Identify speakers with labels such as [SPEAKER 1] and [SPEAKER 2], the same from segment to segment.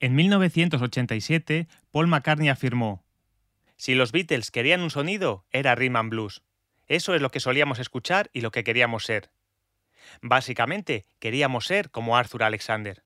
[SPEAKER 1] En 1987, Paul McCartney afirmó, Si los Beatles querían un sonido, era rhythm and blues. Eso es lo que solíamos escuchar y lo que queríamos ser. Básicamente, queríamos ser como Arthur Alexander.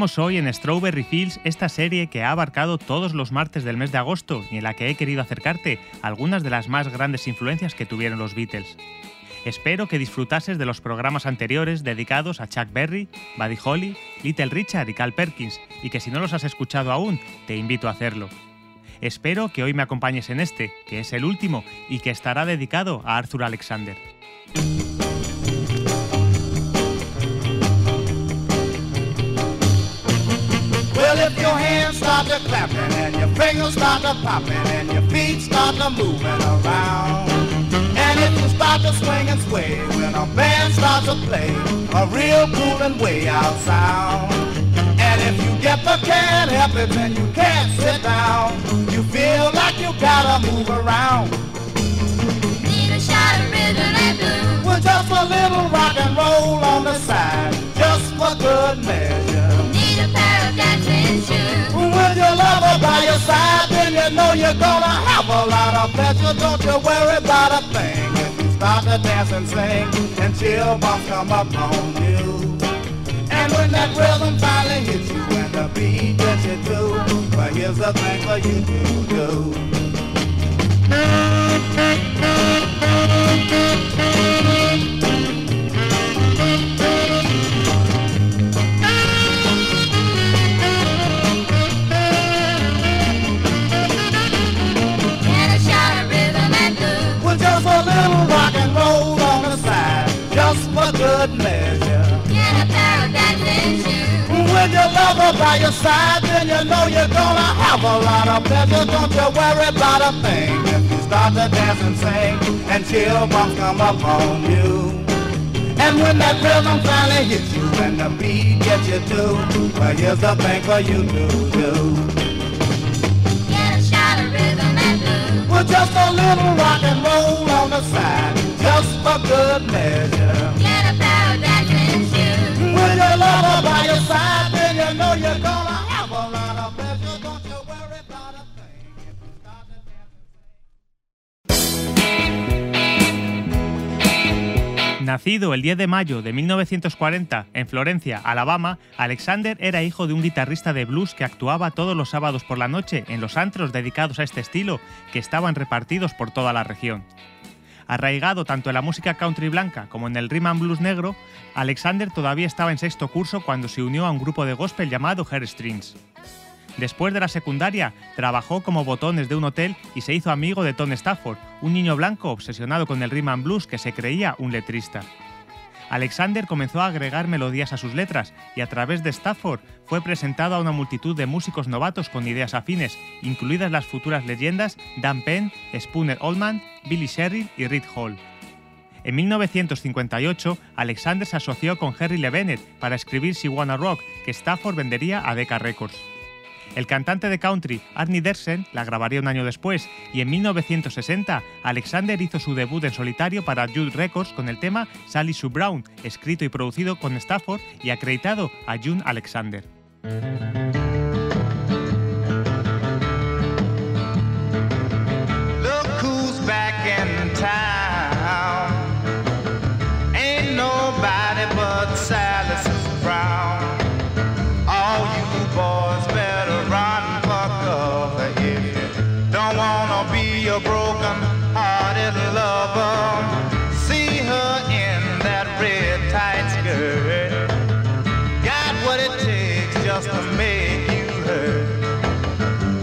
[SPEAKER 1] Hoy en Strawberry Fields esta serie que ha abarcado todos los martes del mes de agosto y en la que he querido acercarte algunas de las más grandes influencias que tuvieron los Beatles. Espero que disfrutases de los programas anteriores dedicados a Chuck Berry, Buddy Holly, Little Richard y Cal Perkins, y que si no los has escuchado aún, te invito a hacerlo. Espero que hoy me acompañes en este, que es el último y que estará dedicado a Arthur Alexander.
[SPEAKER 2] Well, if your hands start to clapping and your fingers start to popping and your feet start to moving around. And if you start to swing and sway when a band starts to play a real cool and way out sound. And if you get the can't help it and you can't sit down, you feel like you gotta move around.
[SPEAKER 3] Need a shot of rhythm and blues.
[SPEAKER 2] With just a little rock and roll on the side, just for good measure.
[SPEAKER 3] A pair of dancing shoes.
[SPEAKER 2] With your lover by your side, then you know you're gonna have a lot of pleasure. Don't you worry about a thing. If you start to dance and sing, and chill bumps come up on you. And when that rhythm finally hits you, and the beat gets you too, well, here's the thing for you to do. Good measure.
[SPEAKER 3] Get a pair of dancing shoes.
[SPEAKER 2] With your lover by your side, then you know you're gonna have a lot of pleasure. Don't you worry about a thing. If you start to dance and sing, and chill bumps come up on you. And when that rhythm finally hits you, and the beat gets you too, well, here's the thing for you to do.
[SPEAKER 3] Get a shot of rhythm and blues.
[SPEAKER 2] With just a little rock and roll on the side, just for good measure.
[SPEAKER 1] Nacido el 10 de mayo de 1940 en Florencia, Alabama, Alexander era hijo de un guitarrista de blues que actuaba todos los sábados por la noche en los antros dedicados a este estilo que estaban repartidos por toda la región. Arraigado tanto en la música country blanca como en el rhythm and blues negro, Alexander todavía estaba en sexto curso cuando se unió a un grupo de gospel llamado Strings. Después de la secundaria, trabajó como botones de un hotel y se hizo amigo de Tom Stafford, un niño blanco obsesionado con el rhythm and blues que se creía un letrista. Alexander comenzó a agregar melodías a sus letras y a través de Stafford fue presentado a una multitud de músicos novatos con ideas afines, incluidas las futuras leyendas Dan Penn, Spooner Oldman, Billy Sherrill y Reed Hall. En 1958, Alexander se asoció con Harry Lee Bennett para escribir She Wanna Rock, que Stafford vendería a Decca Records. El cantante de country Arnie Dersen la grabaría un año después y en 1960 Alexander hizo su debut en solitario para Jude Records con el tema Sally Sue Brown, escrito y producido con Stafford y acreditado a June Alexander.
[SPEAKER 2] What it takes just to make you hurt.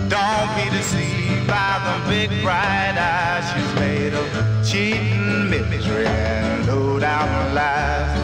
[SPEAKER 2] Don't be deceived by the big bright eyes. She's made of cheating, misery, and low down lies.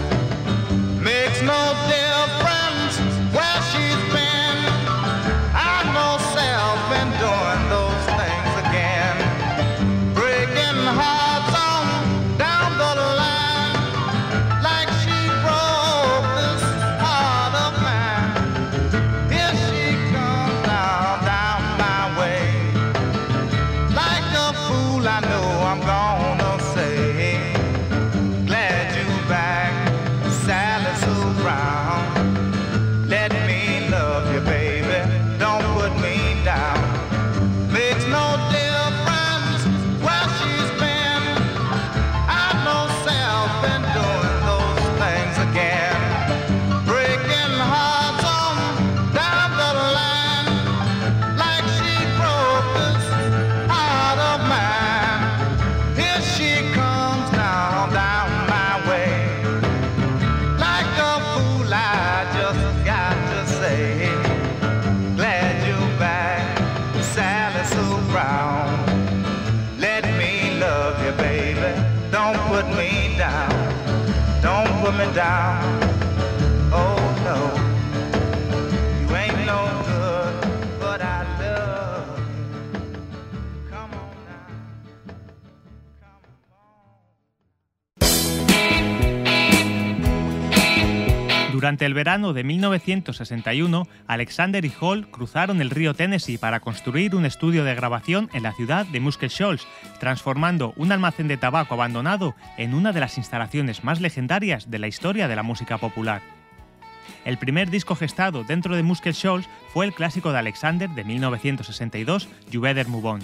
[SPEAKER 1] Durante el verano de 1961, Alexander y Hall cruzaron el río Tennessee para construir un estudio de grabación en la ciudad de Muscle Shoals, transformando un almacén de tabaco abandonado en una de las instalaciones más legendarias de la historia de la música popular. El primer disco gestado dentro de Muscle Shoals fue el clásico de Alexander de 1962, You Better Move On.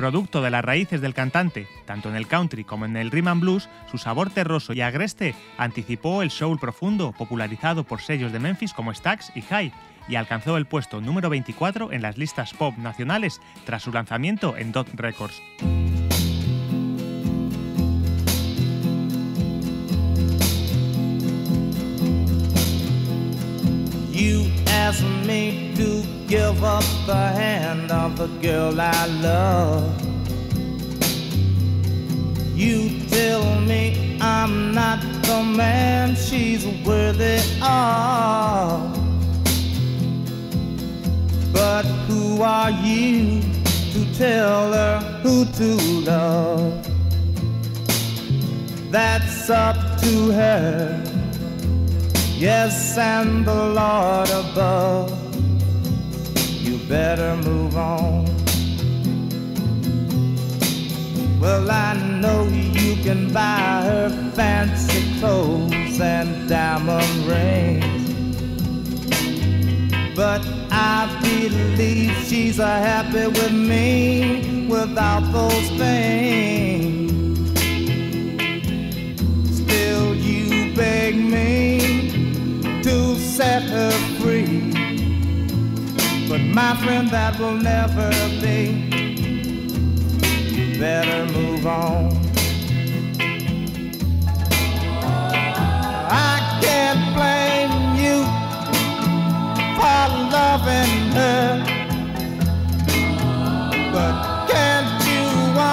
[SPEAKER 1] Producto de las raíces del cantante, tanto en el country como en el rhythm and blues, su sabor terroso y agreste anticipó el soul profundo popularizado por sellos de Memphis como Stax y High y alcanzó el puesto número 24 en las listas pop nacionales tras su lanzamiento en Dot Records.
[SPEAKER 2] You asked me to give up the hand of the girl I love. You tell me I'm not the man she's worthy of. But who are you to tell her who to love? That's up to her. Yes, and the Lord above. You better move on. Well, I know you can buy her fancy clothes and diamond rings. But I believe she's a happy with me without those things. Free. But my friend, that will never be. You better move on. I can't blame you for loving her. But can't you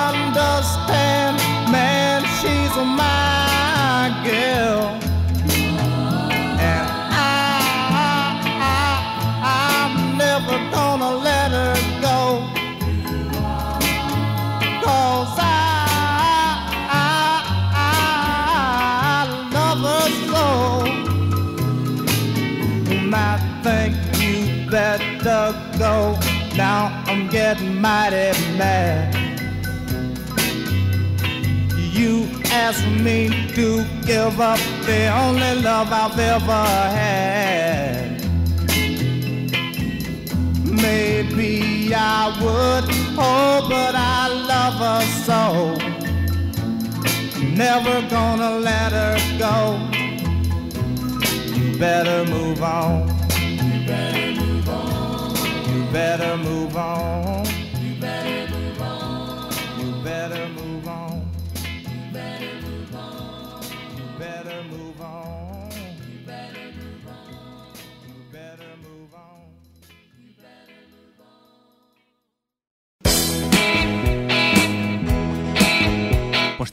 [SPEAKER 2] understand, man, she's my girl. Mighty mad. You asked me to give up the only love I've ever had. Maybe I would, oh, but I love her so. Never gonna let her go. You better move on. You better move on. You better move on.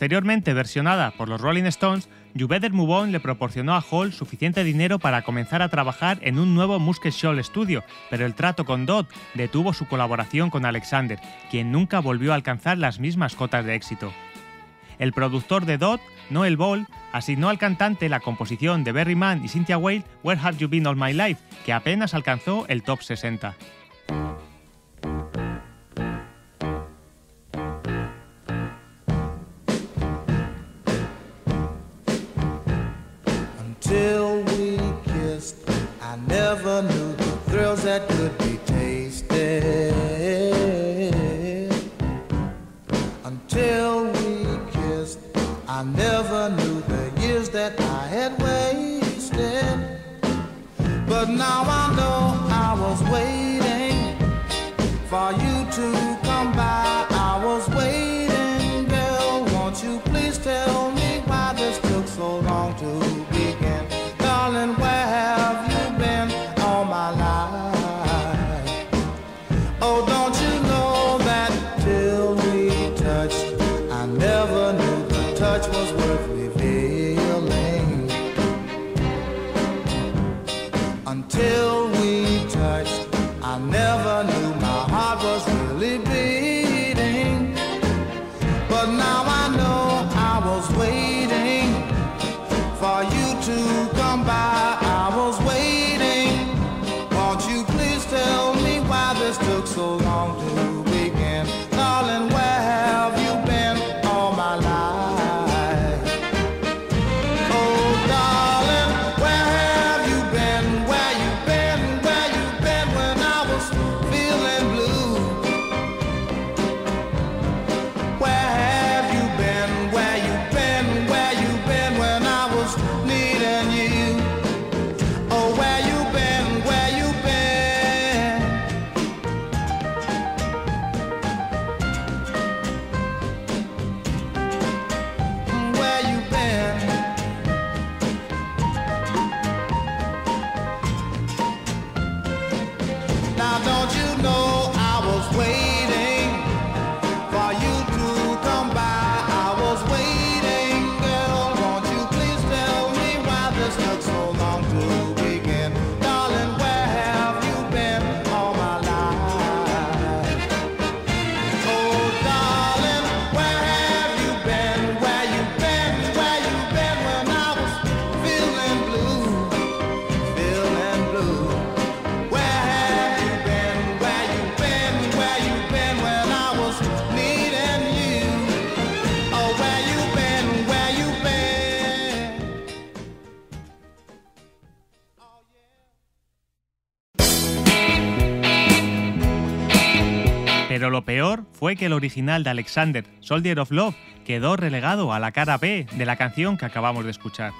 [SPEAKER 1] Posteriormente versionada por los Rolling Stones, You Better Move On le proporcionó a Hall suficiente dinero para comenzar a trabajar en un nuevo Musket Shoal Studio, pero el trato con Dodd detuvo su colaboración con Alexander, quien nunca volvió a alcanzar las mismas cotas de éxito. El productor de Dodd, Noel Ball, asignó al cantante la composición de Berry Mann y Cynthia Wade, Where Have You Been All My Life, que apenas alcanzó el top 60.
[SPEAKER 2] now I
[SPEAKER 1] Pero lo peor fue que el original de Alexander, Soldier of Love, quedó relegado a la cara B de la canción que acabamos de escuchar.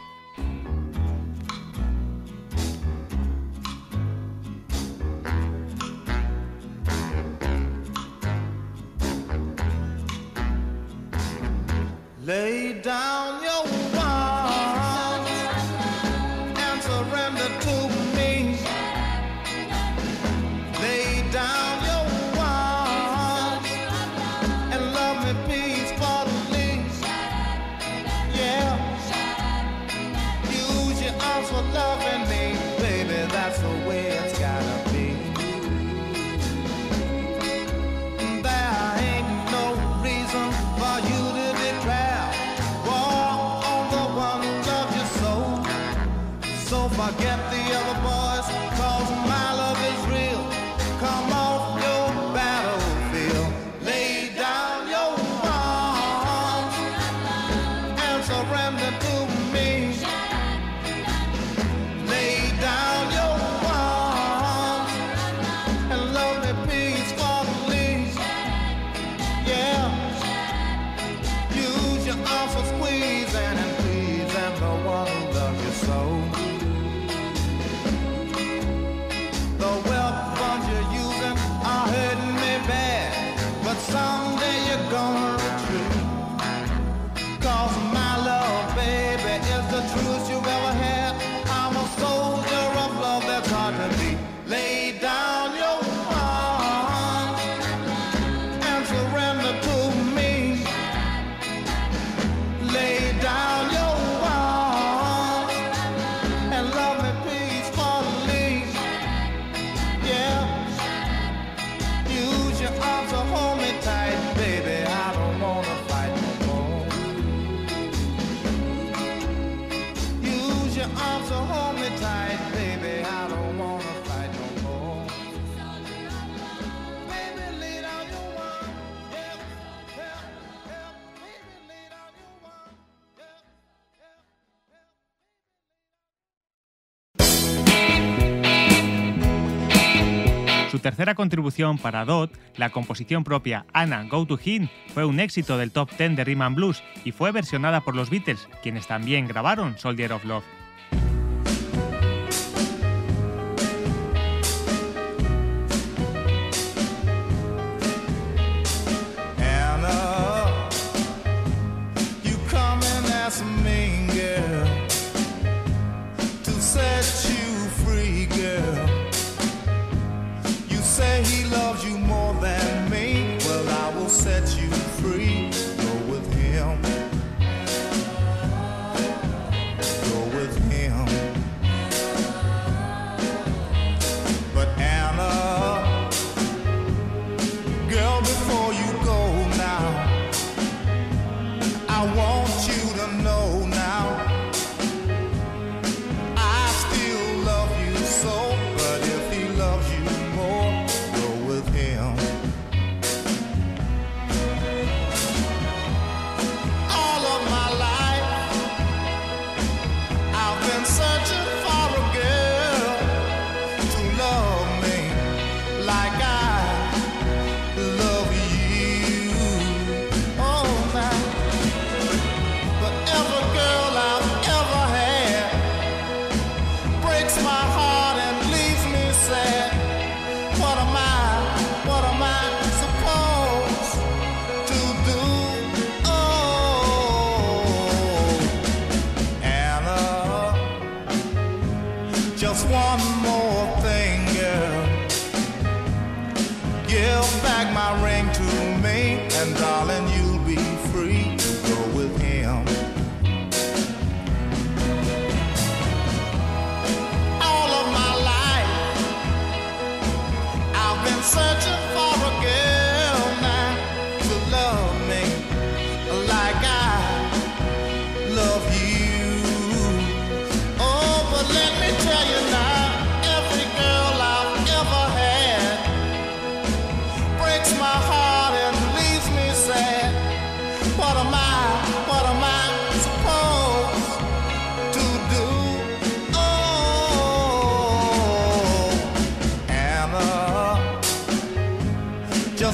[SPEAKER 1] tercera contribución para Dot, la composición propia Anna Go to Him, fue un éxito del top 10 de Rhythm Blues y fue versionada por los Beatles, quienes también grabaron Soldier of Love.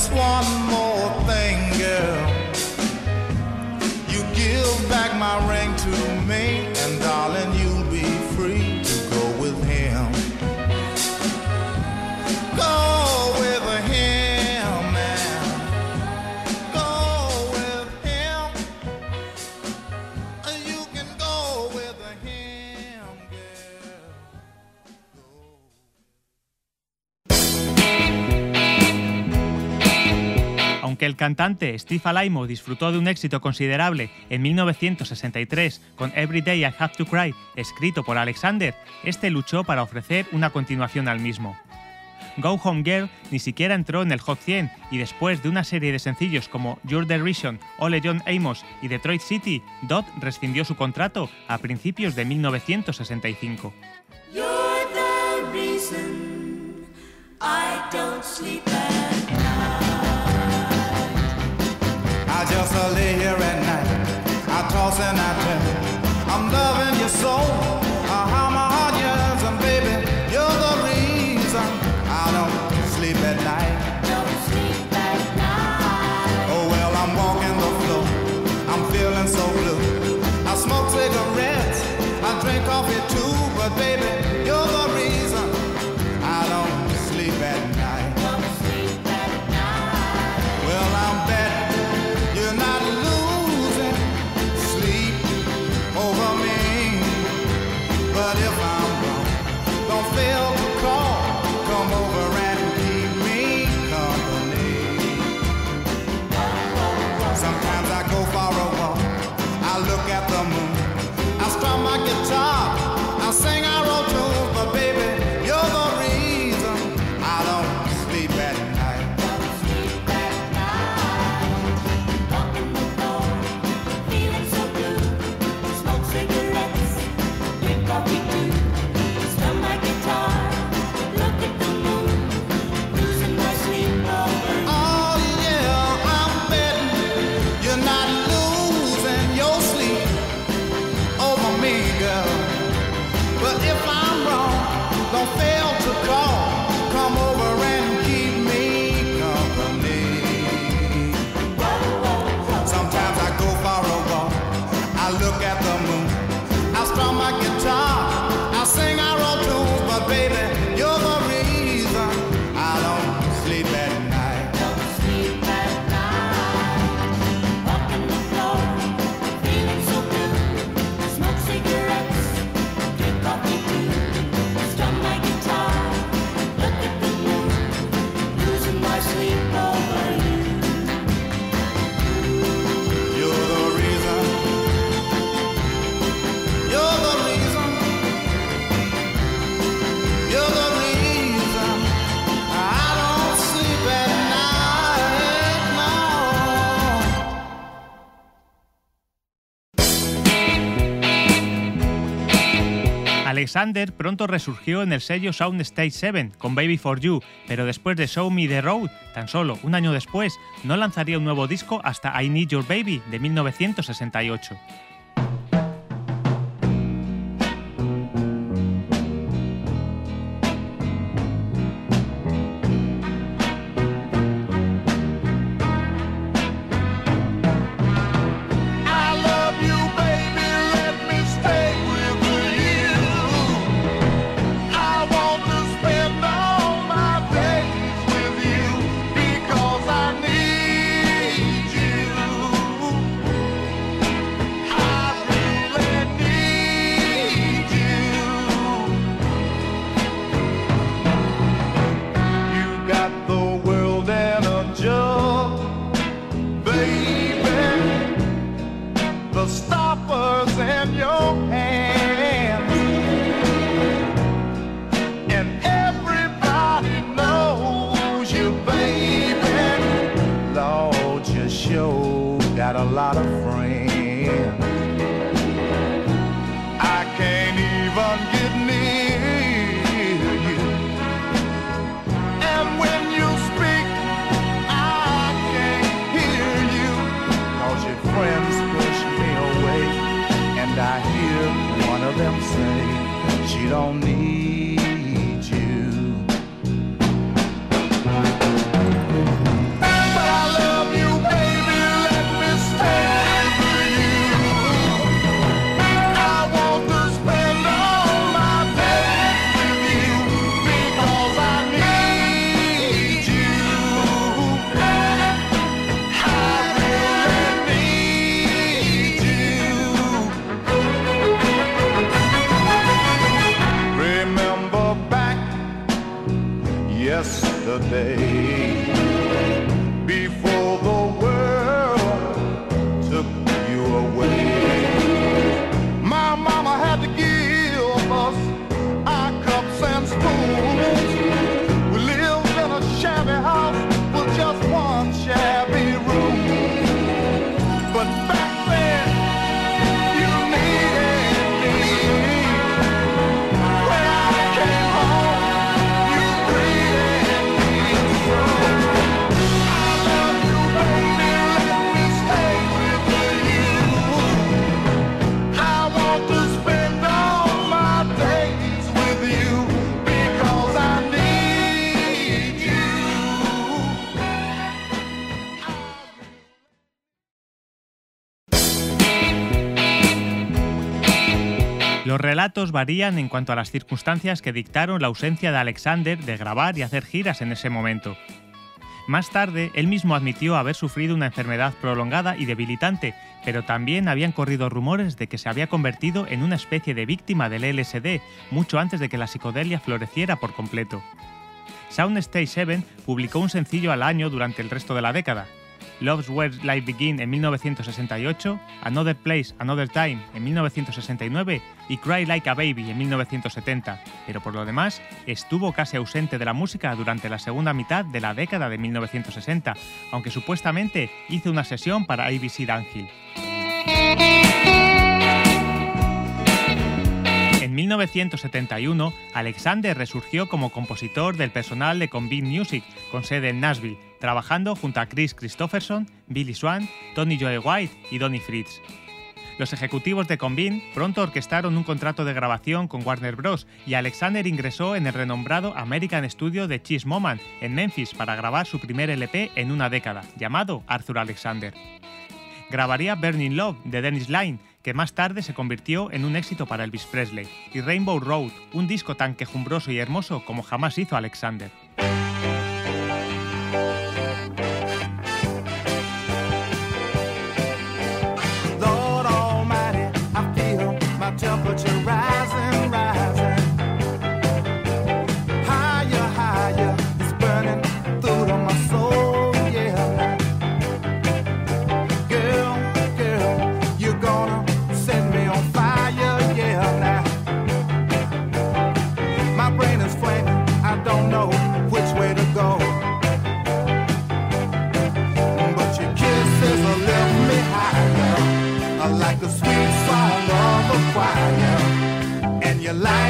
[SPEAKER 2] just one more.
[SPEAKER 1] El cantante Steve Alaimo disfrutó de un éxito considerable en 1963 con Every Day I Have to Cry, escrito por Alexander, este luchó para ofrecer una continuación al mismo. Go Home Girl ni siquiera entró en el Hot 100 y después de una serie de sencillos como Your Derision, Ole John Amos y Detroit City, Dodd rescindió su contrato a principios de 1965.
[SPEAKER 3] I
[SPEAKER 2] just lay here at night. I toss and I turn. I'm loving you so. Alexander pronto resurgió en el sello Soundstage 7 con Baby for You, pero después de Show Me the Road, tan solo un año después, no lanzaría un nuevo disco hasta I Need Your Baby de 1968. Relatos varían en cuanto a las circunstancias que dictaron la ausencia de Alexander de grabar y hacer giras en ese momento. Más tarde, él mismo admitió haber sufrido una enfermedad prolongada y debilitante, pero también habían corrido rumores de que se había convertido en una especie de víctima del LSD mucho antes de que la psicodelia floreciera por completo. Soundstage 7 publicó un sencillo al año durante el resto de la década. Love's Where Life Begin en 1968, Another Place, Another Time en 1969 y Cry Like a Baby en 1970, pero por lo demás estuvo casi ausente de la música durante la segunda mitad de la década de 1960, aunque supuestamente hizo una sesión para ABC Dunhill. En 1971, Alexander resurgió como compositor del personal de Convict Music, con sede en Nashville, trabajando junto a Chris Christopherson, Billy Swan, Tony Joe White y Donnie Fritz. Los ejecutivos de Convin pronto orquestaron un contrato de grabación con Warner Bros. y Alexander ingresó en el renombrado American Studio de Chis Moman en Memphis para grabar su primer LP en una década, llamado Arthur Alexander. Grabaría Burning Love de Dennis Line, que más tarde se convirtió en un éxito para Elvis Presley, y Rainbow Road, un disco tan quejumbroso y hermoso como jamás hizo Alexander.
[SPEAKER 4] fire
[SPEAKER 2] and your life.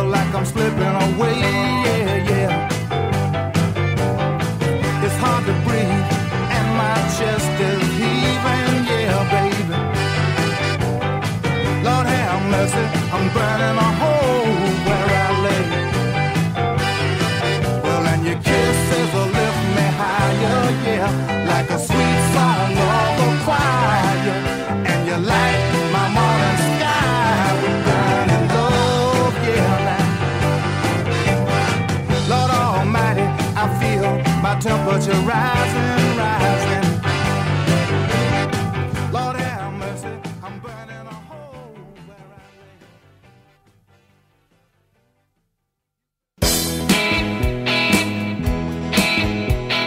[SPEAKER 2] Feel like I'm slipping away, yeah, yeah. It's hard to breathe, and my chest is heaving, yeah, baby. Lord have mercy, I'm burning a hole where I lay. Well, and your kisses will lift me higher, yeah, like a sweet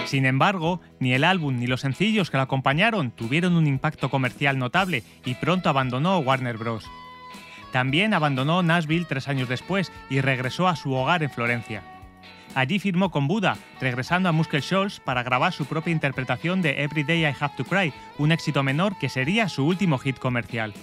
[SPEAKER 1] Sin embargo, ni el álbum ni los sencillos que lo acompañaron tuvieron un impacto comercial notable y pronto abandonó Warner Bros. También abandonó Nashville tres años después y regresó a su hogar en Florencia. Allí firmó con Buda, regresando a Muscle Shoals para grabar su propia interpretación de Every Day I Have to Cry, un éxito menor que sería su último hit comercial.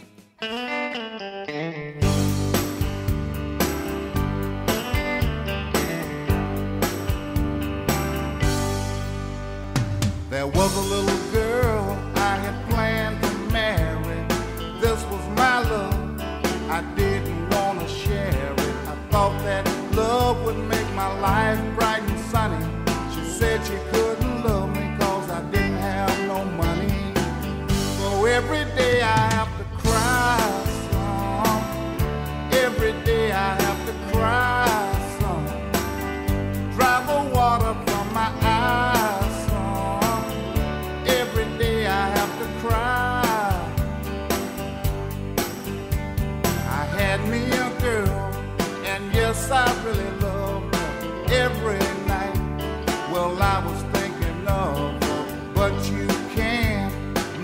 [SPEAKER 2] Every day I have to cry some. Every day I have to cry some. Drive the water from my eyes some. Every day I have to cry. I had me a girl, and yes, I really loved her every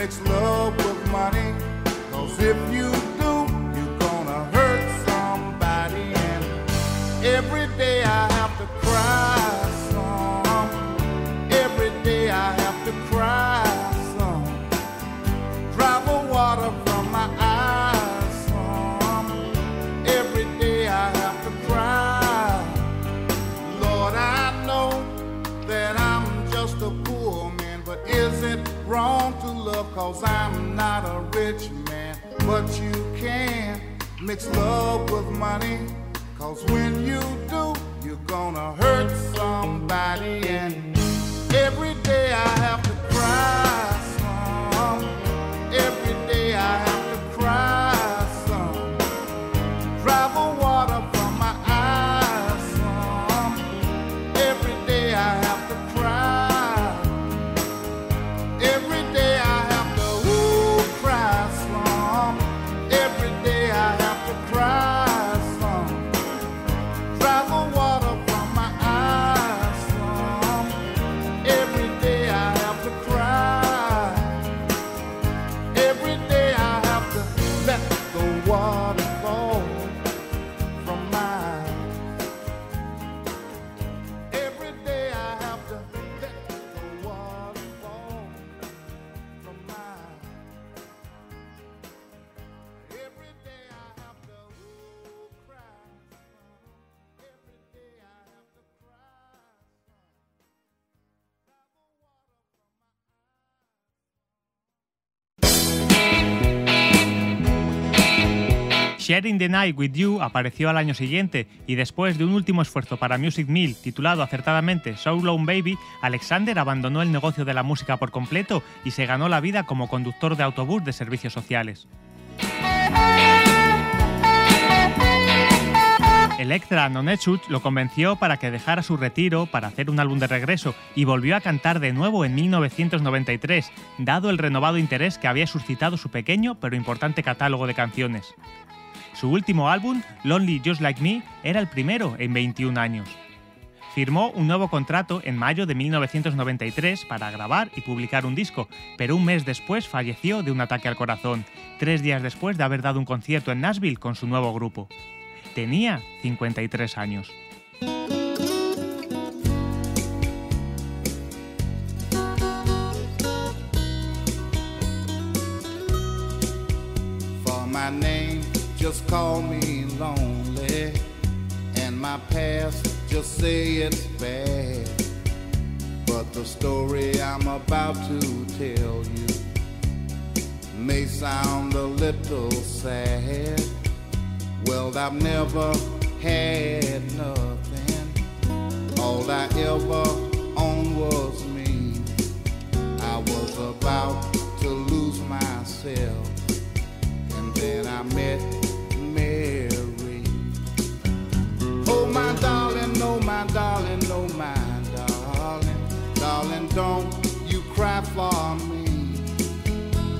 [SPEAKER 2] mix love with money. Cause if you Cause I'm not a rich man. But you can mix love with money. Cause when you do, you're gonna hurt somebody. And every day I have to cry
[SPEAKER 1] Sharing the Night with You apareció al año siguiente y después de un último esfuerzo para Music Mill titulado acertadamente So Long Baby, Alexander abandonó el negocio de la música por completo y se ganó la vida como conductor de autobús de servicios sociales. Electra Nonechut lo convenció para que dejara su retiro para hacer un álbum de regreso y volvió a cantar de nuevo en 1993, dado el renovado interés que había suscitado su pequeño pero importante catálogo de canciones. Su último álbum, Lonely Just Like Me, era el primero en 21 años. Firmó un nuevo contrato en mayo de 1993 para grabar y publicar un disco, pero un mes después falleció de un ataque al corazón, tres días después de haber dado un concierto en Nashville con su nuevo grupo. Tenía 53 años.
[SPEAKER 2] Just call me lonely. And my past, just say it's bad. But the story I'm about to tell you may sound a little sad. Well, I've never had nothing. All I ever owned was me. I was about to lose myself. Don't you cry for me.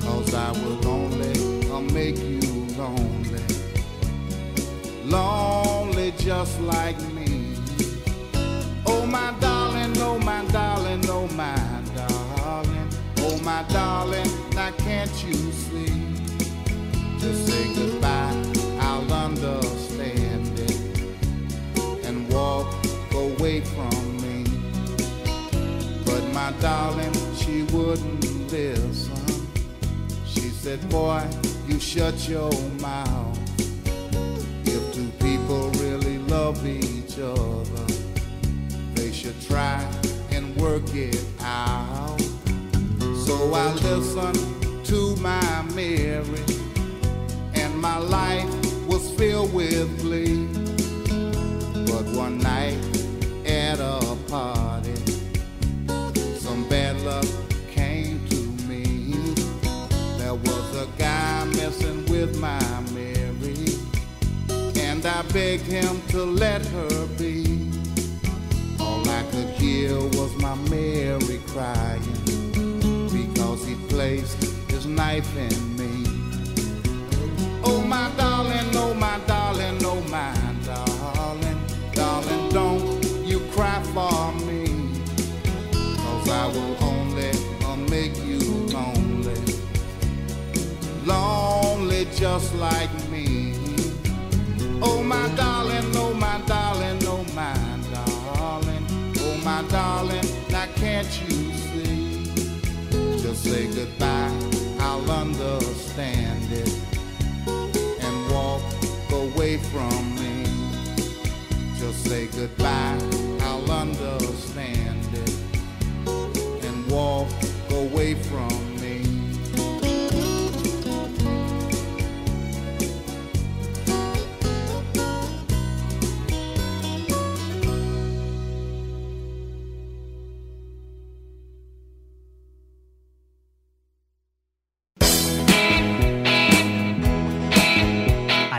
[SPEAKER 2] Cause I will only make you lonely. Lonely just like me. Oh, my darling, oh, my darling, no, my darling. Oh, my darling, now can't you see? Just say goodbye, I'll understand it. And walk away from my darling, she wouldn't listen. She said, Boy, you shut your mouth. If two people really love each other, they should try and work it out. So I listened to my Mary, and my life was filled with glee. But one night at a luck came to me. There was a guy messing with my Mary, and I begged him to let her be. All I could hear was my Mary crying because he placed his knife in me. Oh, my darling, oh, my darling, oh, my like me. Oh, my darling, oh, my darling, oh, my darling, oh, my darling, now can't you see? Just say goodbye, I'll understand it and walk away from me. Just say goodbye, I'll understand it and walk away from me.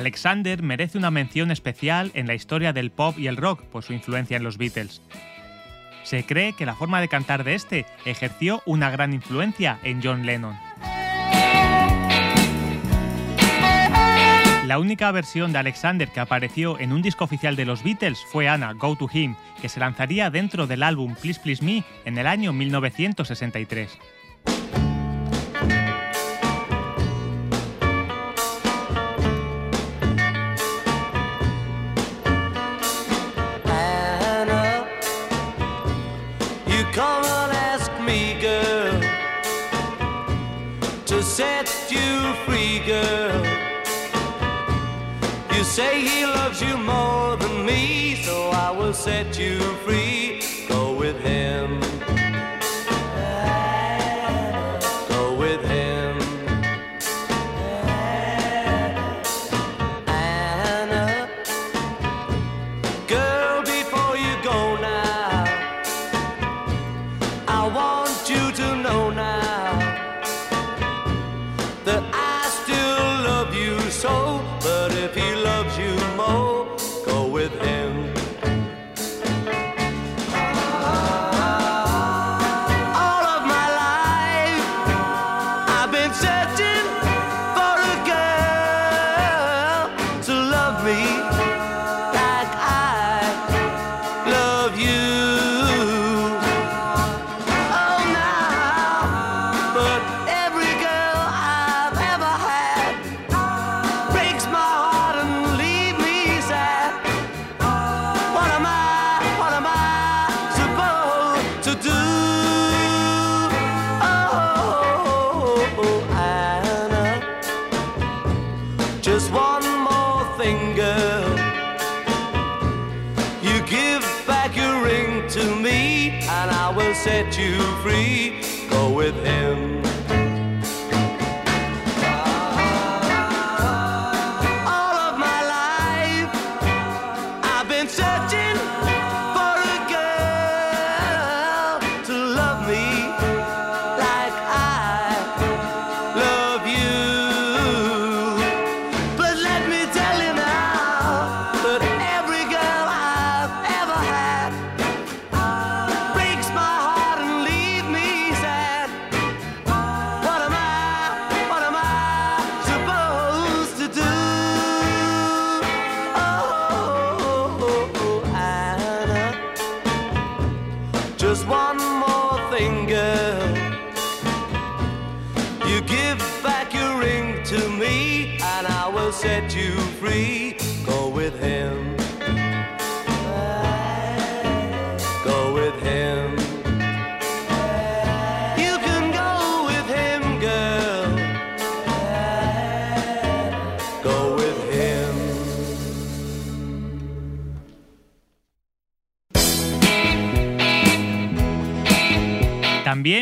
[SPEAKER 1] Alexander merece una mención especial en la historia del pop y el rock por su influencia en los Beatles. Se cree que la forma de cantar de este ejerció una gran influencia en John Lennon. La única versión de Alexander que apareció en un disco oficial de los Beatles fue Anna, Go to Him, que se lanzaría dentro del álbum Please Please Me en el año 1963.
[SPEAKER 5] Set you free, girl. You say he loves you more than me, so I will set you free. Go with him.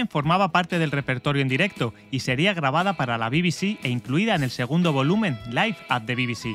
[SPEAKER 5] formaba parte del repertorio en directo y sería grabada para la BBC e incluida en el segundo volumen Live at the BBC.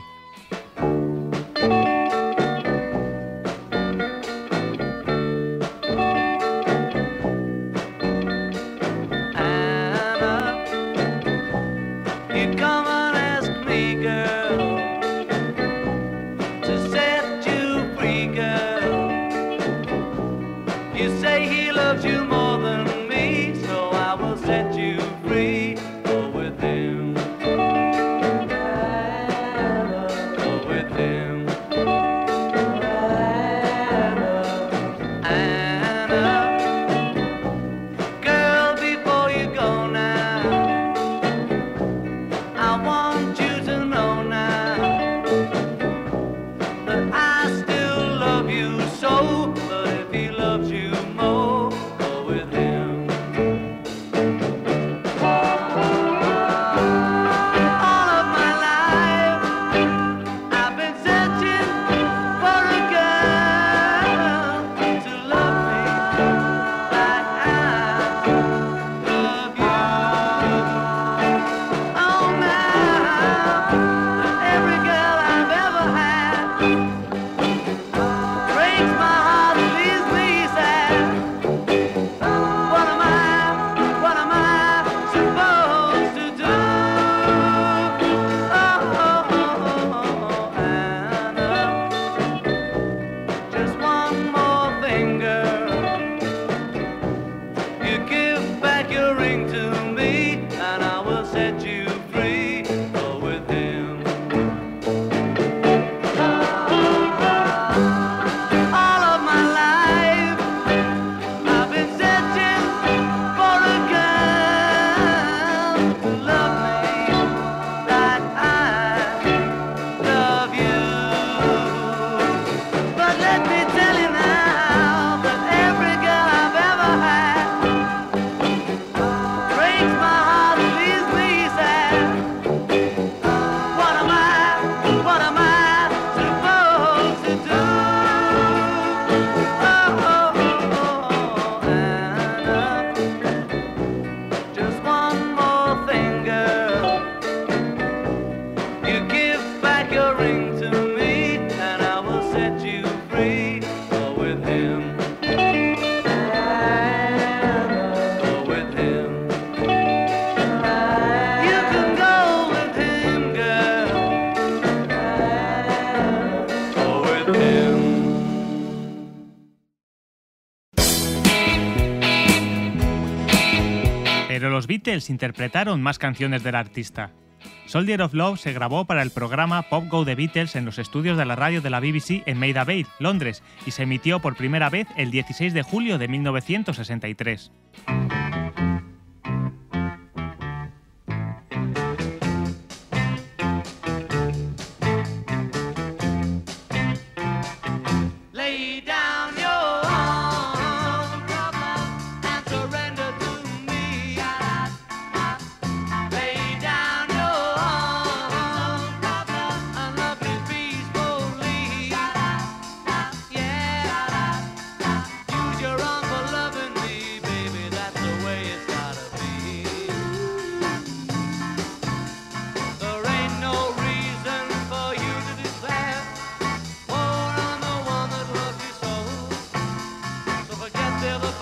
[SPEAKER 5] Beatles interpretaron más canciones del artista. Soldier of Love se grabó para el programa Pop Go The Beatles en los estudios de la radio de la BBC en Maida Bay, Londres, y se emitió por primera vez el 16 de julio de 1963. never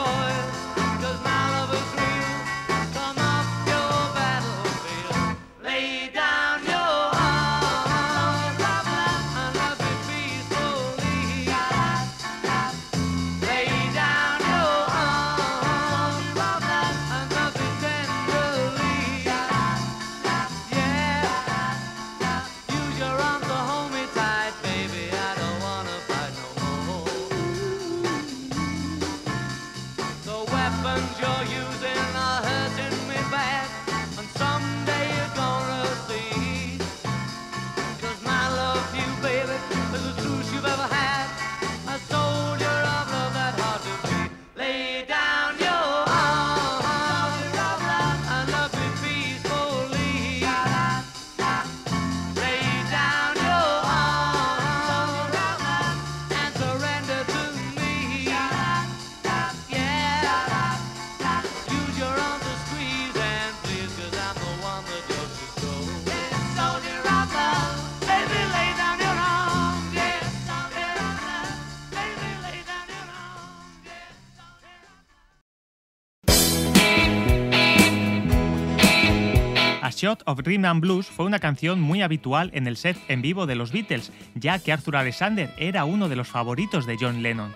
[SPEAKER 5] Shot of Rhythm and Blues fue una canción muy habitual en el set en vivo de los Beatles, ya que Arthur Alexander era uno de los favoritos de John Lennon.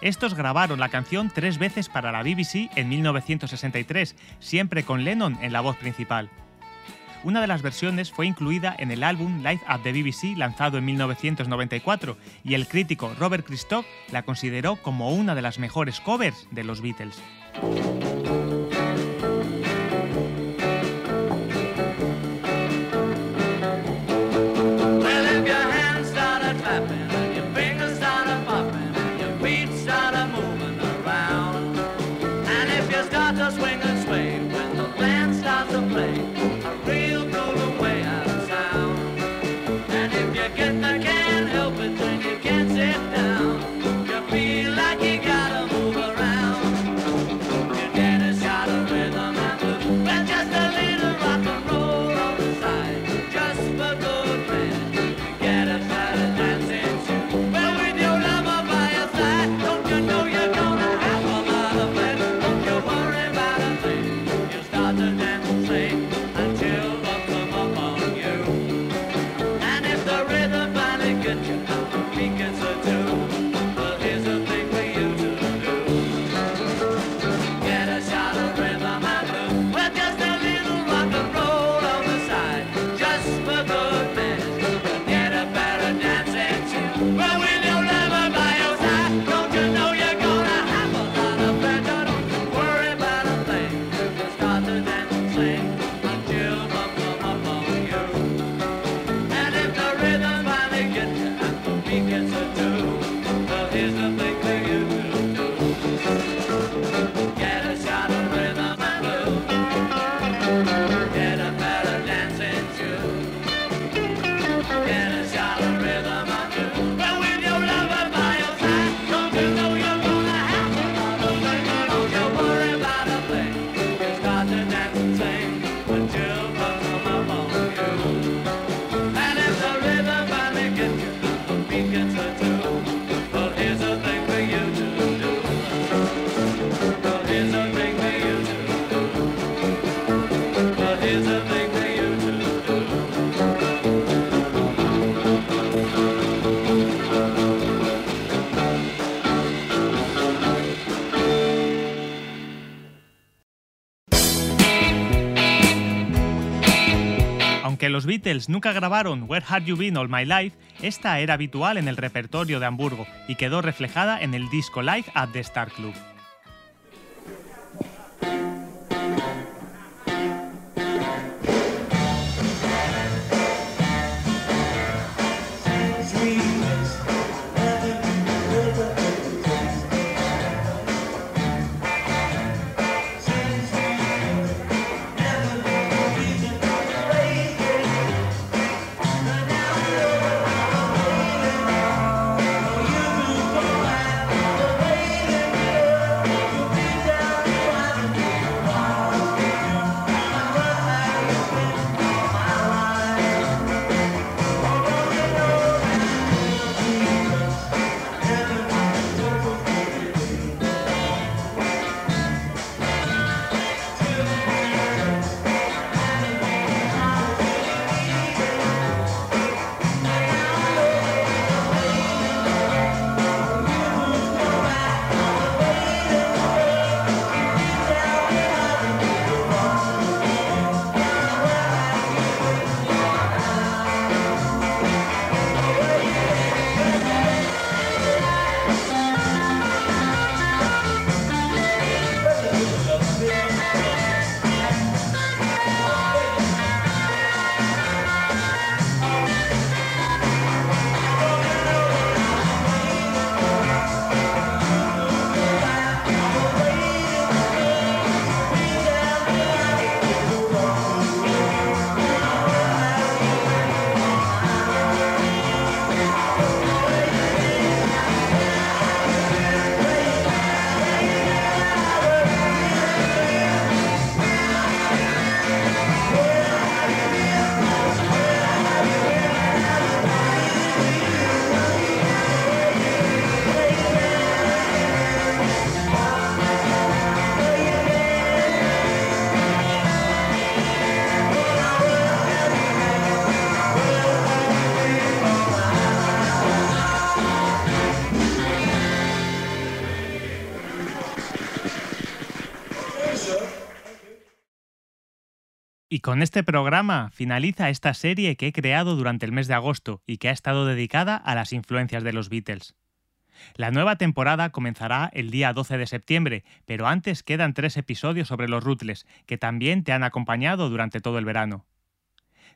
[SPEAKER 5] Estos grabaron la canción tres veces para la BBC en 1963, siempre con Lennon en la voz principal. Una de las versiones fue incluida en el álbum Live at the BBC lanzado en 1994 y el crítico Robert Christoph la consideró como una de las mejores covers de los Beatles. los Beatles nunca grabaron Where Have You Been All My Life, esta era habitual en el repertorio de Hamburgo y quedó reflejada en el disco Live at the Star Club.
[SPEAKER 1] Con este programa finaliza esta serie que he creado durante el mes de agosto y que ha estado dedicada a las influencias de los Beatles. La nueva temporada comenzará el día 12 de septiembre, pero antes quedan tres episodios sobre los Rutles, que también te han acompañado durante todo el verano.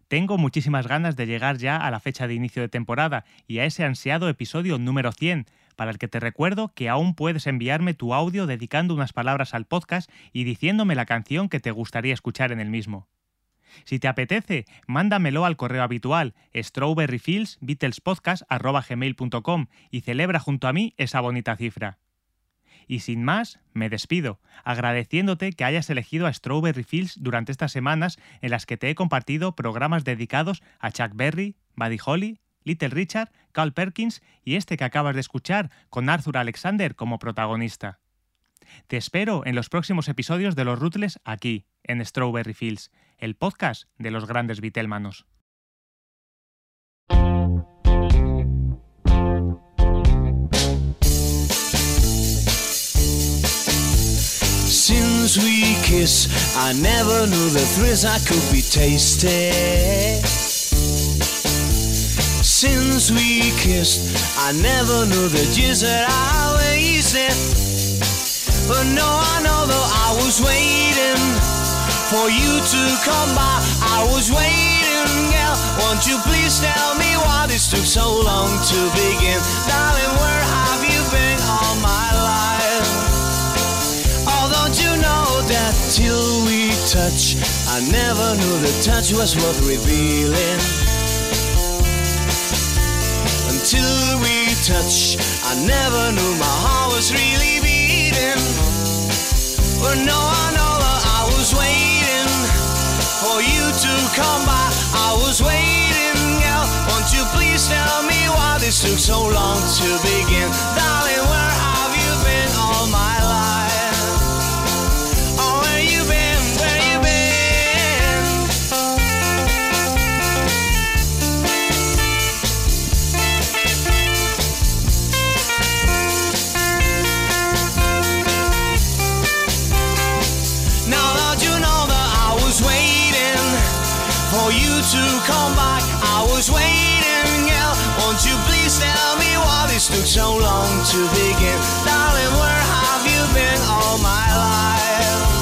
[SPEAKER 1] Tengo muchísimas ganas de llegar ya a la fecha de inicio de temporada y a ese ansiado episodio número 100, para el que te recuerdo que aún puedes enviarme tu audio dedicando unas palabras al podcast y diciéndome la canción que te gustaría escuchar en el mismo. Si te apetece, mándamelo al correo habitual strawberryfieldsbeatlespodcast.com y celebra junto a mí esa bonita cifra. Y sin más, me despido, agradeciéndote que hayas elegido a Strawberry Fields durante estas semanas en las que te he compartido programas dedicados a Chuck Berry, Buddy Holly, Little Richard, Carl Perkins y este que acabas de escuchar con Arthur Alexander como protagonista. Te espero en los próximos episodios de Los Rutles aquí, en Strawberry Fields, el podcast de los grandes Beatlemanos.
[SPEAKER 5] Since we kissed, I never knew the thrills I could be tasted. Since we kissed, I never knew the years that I wasted. But no, I know though I was waiting for you to come by. I was waiting, girl. Won't you please tell me why this took so long to begin? Darling, where have you been all my life? Oh, don't you know that till we touch, I never knew the touch was worth revealing. Until we touch, I never knew my heart was really beating. But no, I know for you to come by. I was waiting, girl. Won't you please tell me why this took so long to begin? Darling, where have you been all my life? Come back, I was waiting, girl. Won't you please tell me why this took so long to begin? Darling, where have you been all my life?